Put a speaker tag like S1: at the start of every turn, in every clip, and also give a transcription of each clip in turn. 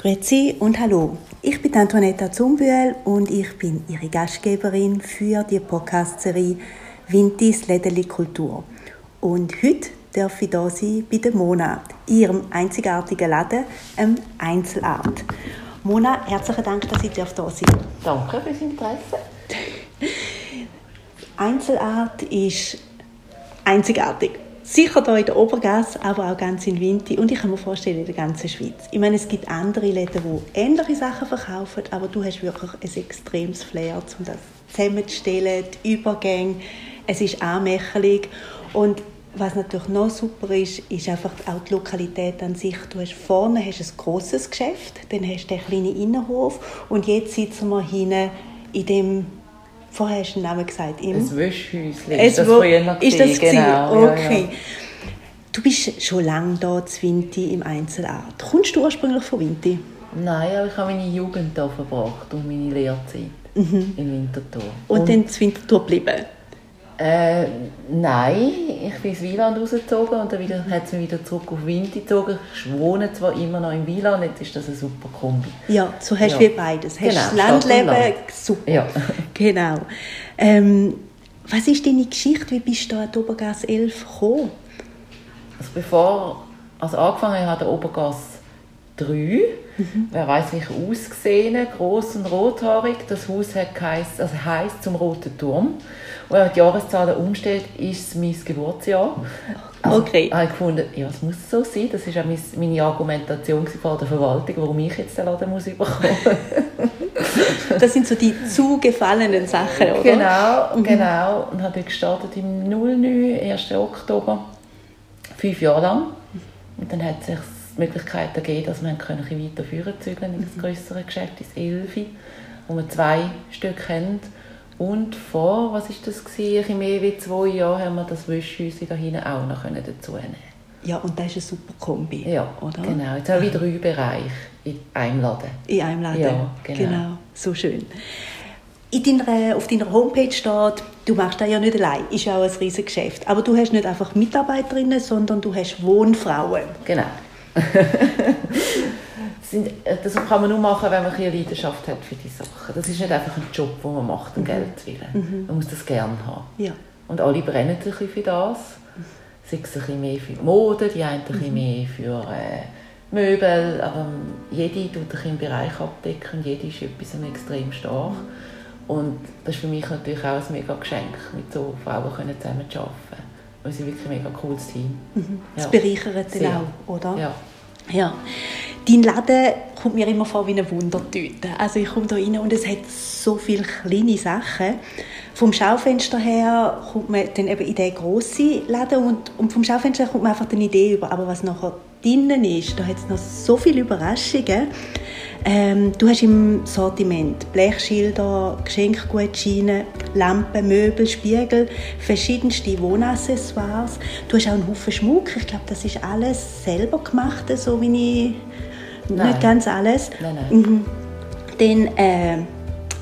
S1: Grüezi und hallo. Ich bin Antonetta Zumbühl und ich bin Ihre Gastgeberin für die Podcast-Serie Vintis Lädeli Kultur. Und heute darf ich hier sein bei der Mona, ihrem einzigartigen Laden, ähm, Einzelart. Mona, herzlichen Dank, dass ich hier sein darf.
S2: Danke fürs Interesse.
S1: Einzelart ist einzigartig. Sicher hier in der Obergasse, aber auch ganz in Winti und ich kann mir vorstellen, in der ganzen Schweiz. Ich meine, es gibt andere Läden, die ähnliche Sachen verkaufen, aber du hast wirklich ein extremes Flair, um das zusammenzustellen, die Übergänge. Es ist anmächelig und was natürlich noch super ist, ist einfach auch die Lokalität an sich. Du hast vorne hast ein grosses Geschäft, dann hast du den kleinen Innenhof und jetzt sitzen wir hinten in dem Vorher hast du den Namen gesagt.
S2: Im ein Wäschhäuschen.
S1: Ist das früher Ist das genau. Okay. Ja, ja. Du bist schon lange hier in Winti im Einzelart. Kommst du ursprünglich von Winti?
S2: Nein, aber ich habe meine Jugend hier verbracht und meine Lehrzeit mhm. in Winterthur.
S1: Und, und dann in Winterthur geblieben?
S2: Äh, nein, ich bin ins Wieland rausgezogen und dann wieder, hat es mich wieder zurück auf Wind gezogen. Ich wohne zwar immer noch im Wieland, jetzt ist das eine super Kombi.
S1: Ja, so hast du ja. wie beides. Hast genau, das Landleben, Land. super.
S2: Ja.
S1: Genau. Ähm, was ist deine Geschichte? Wie bist du an die Obergasse 11 gekommen?
S2: Also bevor, also angefangen habe der Obergasse 3. Mhm. Wer weiß, wie ich ausgesehen, groß und rothaarig. Das Haus hat heisst, also heisst zum Roten Turm. Und wenn man die Jahreszahlen umstellt, ist es mein Geburtsjahr.
S1: Also, okay.
S2: habe ich gefunden, ja, es muss so sein. Das war auch meine Argumentation vor der Verwaltung, warum ich jetzt den Laden muss bekommen
S1: Das sind so die zugefallenen Sachen, oder?
S2: Genau, mhm. genau. Und habe gestartet im 09, 1. Oktober, fünf Jahre lang. Und dann hat es sich die Möglichkeit gegeben, dass wir ein weiter führen zügeln in das mhm. größere Geschäft, ins Elfi, wo wir zwei Stück haben. Und vor, was ist das gewesen, mehr als zwei Jahren haben wir das Wäschhäuschen da hinten auch noch dazu nehmen
S1: Ja, und das ist eine super Kombi,
S2: ja, oder? genau. Jetzt haben wir drei Bereiche in einem Laden.
S1: In einem Laden, ja, genau. genau. So schön. In deiner, auf deiner Homepage steht, du machst das ja nicht allein, ist ja auch ein riesiges Geschäft. Aber du hast nicht einfach Mitarbeiterinnen, sondern du hast Wohnfrauen.
S2: Genau. sind, äh, das kann man nur machen, wenn man eine Leidenschaft hat für die Sachen. Das ist nicht einfach ein Job, den man macht, um mhm. Geld zu willen. Mhm. Man muss das gerne haben.
S1: Ja.
S2: Und alle brennen ein bisschen für das. Sei es ein bisschen mehr für Mode, die einen ein bisschen mhm. mehr für äh, Möbel, aber jede tut einen Bereich abdecken jede ist etwas extrem stark. Und das ist für mich natürlich auch ein mega Geschenk, mit so Frauen zusammen zu arbeiten. Wir sind wirklich ein mega cooles Team.
S1: Mhm. Das ja. bereichert dann auch, oder?
S2: Ja.
S1: ja. Dein Laden kommt mir immer vor wie eine Wundertüte. Also ich komme da rein und es hat so viele kleine Sachen. Vom Schaufenster her kommt man dann eben in den grossen Laden und, und vom Schaufenster her kommt man einfach eine Idee über. Aber was nachher drinnen ist, da hat es noch so viele Überraschungen. Ähm, du hast im Sortiment Blechschilder, Geschenkgutscheine, Lampen, Möbel, Spiegel, verschiedenste Wohnaccessoires. Du hast auch einen Haufen Schmuck. Ich glaube, das ist alles selber gemacht, so wie ich Nein. Nicht ganz alles.
S2: Nein, nein. Mhm.
S1: Dann äh,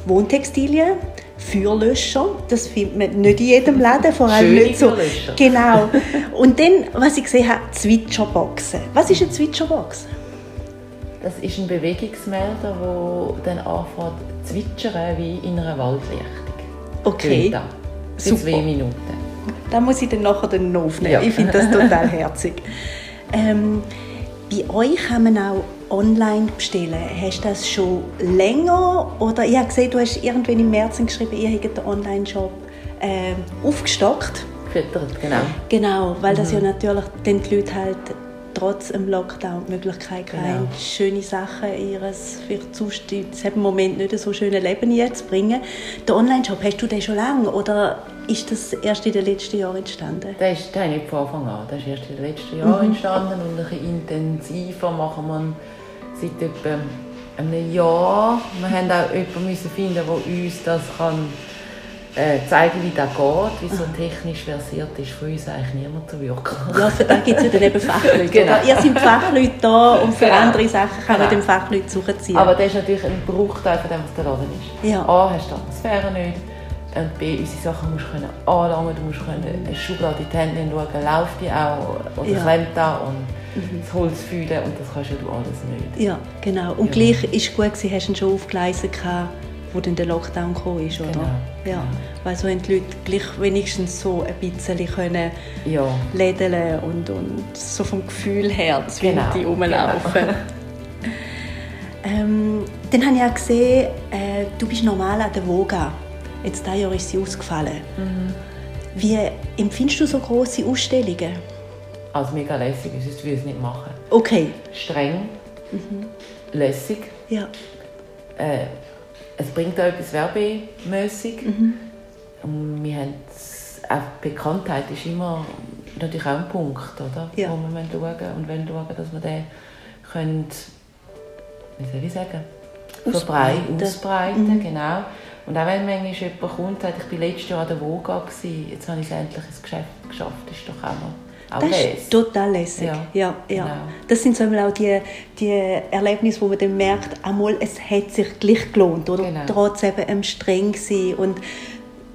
S1: Wohntextilien, Feuerlöscher, das findet man nicht in jedem Laden, vor allem
S2: Schöne
S1: nicht so. Genau. Und dann, was ich gesehen habe, Zwitscherboxen. Was ist eine Zwitscherbox?
S2: Das ist ein Bewegungsmelder, der dann anfängt zu zwitschern wie in einer Waldlichtung.
S1: Okay.
S2: Für zwei Minuten.
S1: Da muss ich dann nachher dann aufnehmen. Ja. Ich finde das total herzig. Ähm, bei euch kann man auch online bestellen. Hast du das schon länger? Oder ich habe gesehen, du hast irgendwann im März geschrieben, ihr habt den Online-Shop äh, aufgestockt.
S2: Gefüttert, genau.
S1: Genau, weil mhm. das ja natürlich den die Leute halt trotz dem Lockdown die Möglichkeit genau. haben, schöne Sachen in ihres vielleicht sonst im Moment nicht so schöne Leben jetzt bringen. Der Online-Shop, hast du den schon lange oder ist das erst in den letzten Jahren entstanden?
S2: Der ist, der nicht von Anfang an. Der ist erst in den letzten Jahren mhm. entstanden und ein bisschen intensiver machen wir seit etwa einem Jahr. Wir mussten auch jemanden finden, der uns das kann äh, zeigen, wie das geht, wie so technisch versiert ist, für uns eigentlich niemand zu wirken.
S1: Ja, für das gibt es ja dann eben Fachleute. Genau. Ihr seid Fachleute da und für genau. andere Sachen kann man genau. den Fachleute suchen.
S2: Aber das ist natürlich ein Bruchteil von dem, was der Laden ist.
S1: Ja.
S2: A, hast du die Atmosphäre nicht, Und B, unsere Sachen musst du können anlangen, du musst können eine Schublade in die Hände schauen, läuft die auch oder
S1: Ja.
S2: klemmt da und das Holz fühlen und das kannst du alles nicht.
S1: Ja, genau. Und
S2: Ja.
S1: gleich ist gut, sie hast ihn schon aufgeleisen, gehabt, wo dann der Lockdown kam, ist, oder?
S2: Genau,
S1: Ja.
S2: genau.
S1: Weil so haben die Leute gleich wenigstens so ein bisschen können
S2: Ja,
S1: lädeln und, und so vom Gefühl her zwischen
S2: Genau,
S1: die rumlaufen. ähm, dann habe ich auch gesehen, äh, du bist normal an der Voga. Jetzt dieses Jahr ist sie ausgefallen.
S2: Mhm.
S1: Wie empfindest du so große Ausstellungen?
S2: also mega lässig, sonst würde ich es nicht machen.
S1: Okay,
S2: Streng, lässig,
S1: ja.
S2: äh, es bringt auch etwas werbemässig.
S1: Mhm.
S2: Und wir haben auch Bekanntheit ist immer natürlich auch ein Punkt, oder?
S1: Ja.
S2: wo wir schauen müssen. und wenn schauen, dass wir den können, wie soll ich sagen,
S1: Ausbreiten.
S2: verbreiten, ausbreiten,
S1: Mhm.
S2: genau. Und auch wenn manchmal jemand kommt und sagt, ich war letztes Jahr an der Voga, jetzt habe ich es endlich ins Geschäft geschafft, ist doch auch noch auch
S1: Das
S2: lässig.
S1: ist total lässig.
S2: Ja,
S1: Ja, ja.
S2: genau.
S1: Das sind so auch die, die Erlebnisse, wo man dann merkt, einmal, es hat sich gleich gelohnt. Oder
S2: Genau.
S1: trotz eben einem streng sein. Und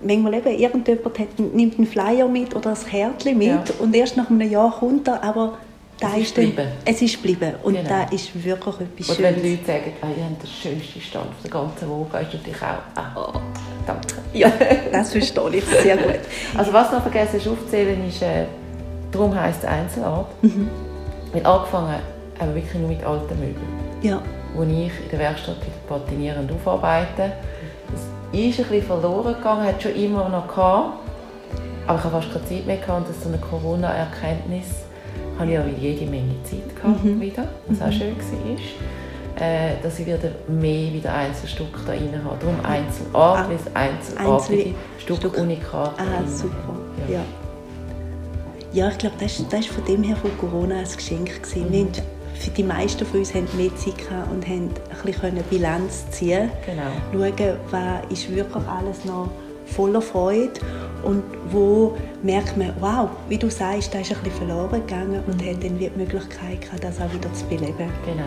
S1: manchmal eben, irgendjemand hat, nimmt einen Flyer mit oder ein Kärtchen mit
S2: Ja.
S1: und erst nach einem Jahr kommt er, aber da
S2: Es ist
S1: ist dann, es ist geblieben. Und
S2: Genau.
S1: da ist wirklich etwas
S2: Und wenn
S1: Schönes.
S2: Leute sagen, ah, ihr habt den schönsten Stand auf der ganzen Woche, ist natürlich auch, ah, danke.
S1: Ja, das verstehe ich sehr gut.
S2: Also was noch vergessen ist aufzählen, ist, äh, darum heisst es Einzelart.
S1: Mhm.
S2: Weil angefangen haben wir wirklich nur mit alten Möbeln,
S1: Ja,
S2: wo ich in der Werkstatt patinieren und aufarbeiten. Das ist ein bisschen verloren gegangen, hat schon immer noch gehabt, aber ich habe fast keine Zeit mehr gehabt und das ist so eine Corona-Erkenntnis. Habe ich ja jede Menge Zeit gehabt
S1: Mhm.
S2: wieder, was auch schön war. Äh, dass ich wieder mehr wieder Einzelstücke da rein habe. Darum Einzelart,
S1: Ah,
S2: weil es einzelartige
S1: Einzelne
S2: Stück,
S1: Stück.
S2: Unikate
S1: ah, super.
S2: Ja.
S1: Ja. Ja, ich glaube, das, das ist von dem her von Corona ein Geschenk. Gewesen. Wir haben, für die meisten von uns haben mehr Zeit gehabt und haben ein bisschen Bilanz ziehen
S2: Genau.
S1: Schauen, was ist wirklich alles noch voller Freude und wo merkt man, wow, wie du sagst, da ist ein bisschen verloren gegangen und hat dann die Möglichkeit gehabt, das auch wieder zu beleben.
S2: Genau.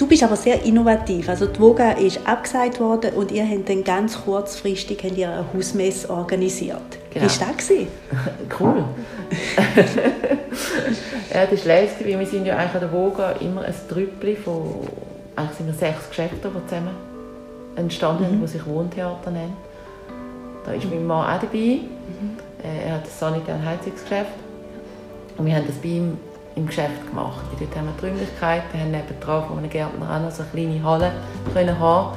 S1: Du bist aber sehr innovativ. Also die Voga ist abgesagt worden und ihr habt dann ganz kurzfristig habt ihr eine Hausmesse organisiert.
S2: Genau.
S1: Wie war das? gewesen?
S2: Cool. ja, das ist lässig, weil wir sind ja eigentlich an der Voga immer ein Trüppli von, eigentlich sind wir sechs Geschäfte, die zusammen entstanden sind, die sich Wohntheater nennen. Da ist mein Mann auch dabei. Äh, Er hat das Sanitär- und Heizungsgeschäft. Und wir haben das bei ihm im Geschäft gemacht. Und dort haben wir die Räumlichkeiten, wir haben nebendran von einem Gärtner auch noch so eine kleine Halle können haben,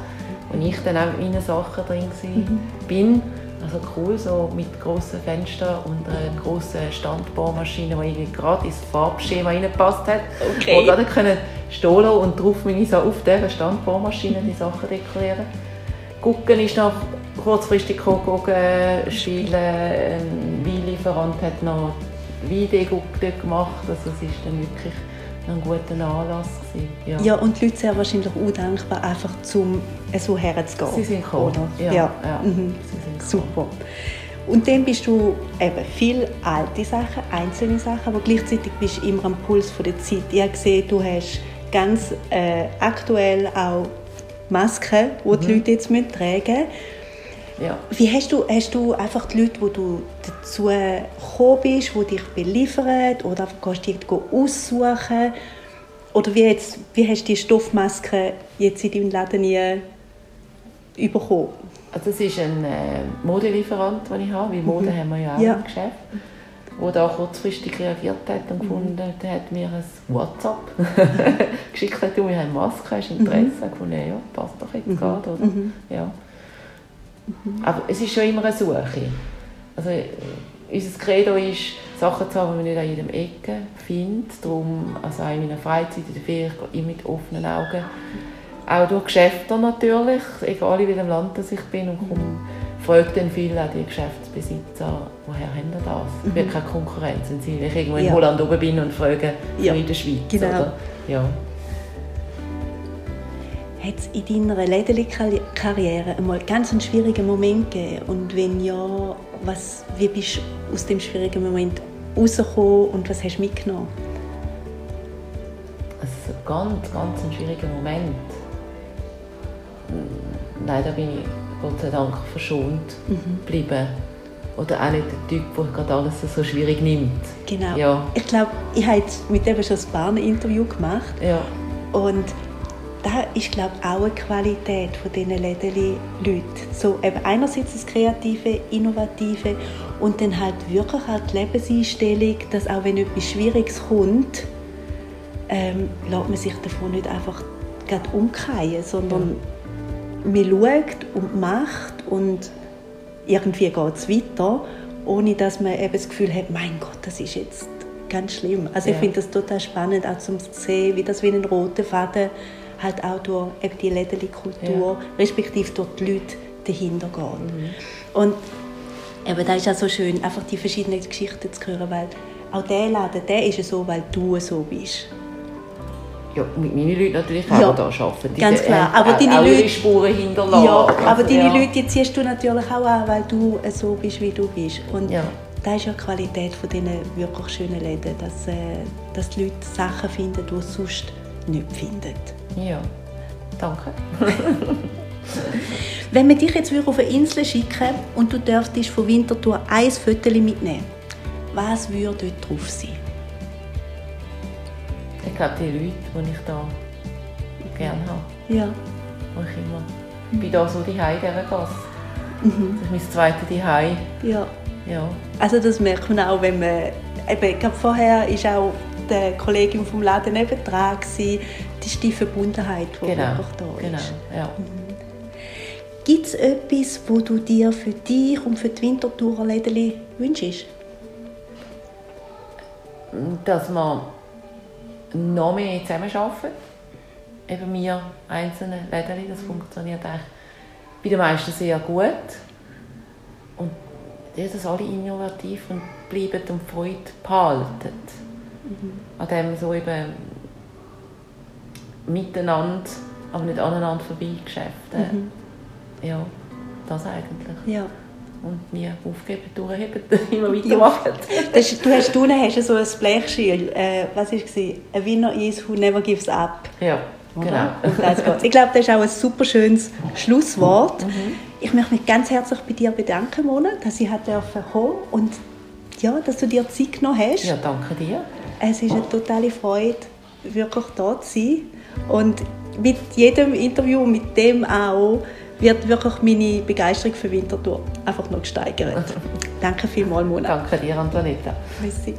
S2: wo ich dann auch mit meinen Sachen drin war, bin. Also cool, so mit grossen Fenstern und einer grossen Standbohrmaschine, die irgendwie gerade ins Farbschema reingepasst hat.
S1: Okay.
S2: Und dann können stehen und drauf meine so auf dieser Standbohrmaschine die Sachen dekorieren. Gucken ist noch kurzfristig gucken, spielen. Ein Weinlieferant hat noch Dort gemacht. Also es war dann wirklich ein guter Anlass. Gewesen. Ja.
S1: Ja, und die Leute sind wahrscheinlich auch dankbar, einfach zum so herzugehen.
S2: Sie sind gekommen.
S1: Oder?
S2: Ja,
S1: ja.
S2: ja.
S1: Mhm.
S2: Sind.
S1: Super. Und dann bist du eben viel alte Sachen, einzelne Sachen, aber gleichzeitig bist du immer am Puls von der Zeit. Ich habe gesehen, du hast ganz äh, aktuell auch Masken, die
S2: Mhm.
S1: die Leute jetzt tragen müssen.
S2: Ja.
S1: Wie hast du, hast du einfach die Leute, wo du dazu gekommen bist, die dich beliefern oder gehst du irgendwo aussuchen? Oder wie, jetzt, wie hast du die Stoffmaske jetzt in deinem Laden nie bekommen?
S2: Also es ist ein äh, Modelieferant, den ich habe, weil Mode haben wir ja auch
S1: Ja.
S2: im Geschäft, der da kurzfristig reagiert hat und gefunden hat, hat mir ein WhatsApp geschickt, hat, du, wir haben Maske, hast du Interesse? Ich habe gefunden, ja, passt doch jetzt gerade, oder? Ja. Aber es ist schon immer eine Suche. Also, äh, unser Credo ist, Sachen zu haben, die man nicht an jedem Ecke findet. Darum, also auch in meiner Freizeit, in der Ferien, gehe ich mit offenen Augen. Auch durch Geschäfte natürlich, egal in welchem Land ich bin. Und komme, frage dann viel auch die Geschäftsbesitzer, woher haben ihr das? Ich will keine Konkurrenz. Wenn ich irgendwo in
S1: Ja.
S2: Holland oben bin und frage,
S1: ja.
S2: in der Schweiz.
S1: genau.
S2: Oder? Ja.
S1: Hat es in deiner Lädeli-Karriere einmal ganz einen schwierigen Moment gegeben? Und wenn ja, was, wie bist du aus dem schwierigen Moment rausgekommen und was hast du mitgenommen?
S2: So ganz, ganz ein schwieriger Moment. Hm, Nein, da bin ich Gott sei Dank verschont mhm. Oder auch nicht der Typ, der gerade alles so schwierig nimmt.
S1: Genau. Ja. Ich glaube, ich habe mit dem schon ein paar Interview gemacht.
S2: Ja.
S1: Und da ist glaube auch eine Qualität von diesen Lädeli-Leuten. So eben einerseits das Kreative, Innovative und dann halt wirklich auch die Lebenseinstellung, dass auch wenn etwas Schwieriges kommt, ähm, lässt man sich davon nicht einfach gerade umkehren, sondern man schaut und macht und irgendwie geht es weiter, ohne dass man eben das Gefühl hat, mein Gott, das ist jetzt ganz schlimm. Also ja. ich finde das total spannend, auch zu sehen, wie das wie ein roter Faden halt auch durch eben die Lädeli-Kultur, ja. respektive durch die Leute dahinter geht. Mhm. Und eben, das ist auch so schön, einfach die verschiedenen Geschichten zu hören, weil auch der Laden, der ist so, weil du so bist.
S2: Ja, mit meinen Leuten natürlich auch ja, da arbeiten.
S1: Die ganz klar.
S2: Aber
S1: auch, deine
S2: auch
S1: Leute,
S2: Spuren hinterlassen.
S1: Ja, aber deine ja. Leute die ziehst du natürlich auch an, weil du so bist, wie du bist. Und ja. das ist ja die Qualität von diesen wirklich schönen Läden, dass, äh, dass die Leute Sachen finden, die sie sonst nicht finden.
S2: Ja, danke.
S1: Wenn wir dich jetzt auf eine Insel schicken und du dürftest von Winterthur ein Foto mitnehmen, was würde dort drauf sein?
S2: Ich glaube, die Leute, die ich da gerne habe.
S1: Ja.
S2: Wo ich immer... Ich bin da so die in dieser Gasse. Mhm. Das ist mein zweites Zuhause.
S1: Ja.
S2: ja.
S1: Also das merkt man auch, wenn man... Eben, ich glaube, vorher ist auch der Kollegin vom Laden nebendran. Das ist die Verbundenheit, die
S2: genau.
S1: einfach da
S2: genau.
S1: ist.
S2: Genau, ja. Mhm.
S1: Gibt es etwas, wo du dir für dich und für die Winterthurer Läden wünschst?
S2: Dass wir noch mehr zusammenarbeiten. Eben wir einzelne Läden, das funktioniert eigentlich bei den meisten sehr gut. Und dass alle innovativ und bleiben und Freude behalten. Mhm. An dem so eben miteinander, aber nicht aneinander vorbei Geschäfte. Mhm. Ja, das eigentlich.
S1: Ja.
S2: Und nie aufgeben, durchheben, immer weitermachen.
S1: Das, du hast unten hast so ein Blechschild. Äh, was war es? A winner is who never gives up.
S2: Ja, genau.
S1: ich glaube, das ist auch ein super schönes Schlusswort. Mhm. Ich möchte mich ganz herzlich bei dir bedanken, Mona, dass ich kommen und ja, dass du dir Zeit genommen hast.
S2: Ja, danke dir.
S1: Es ist eine totale Freude, wirklich da zu sein. Und mit jedem Interview, mit dem auch, wird wirklich meine Begeisterung für Winterthur einfach noch gesteigert. Danke vielmals, Mona.
S2: Danke dir, Antonetta.
S1: Merci.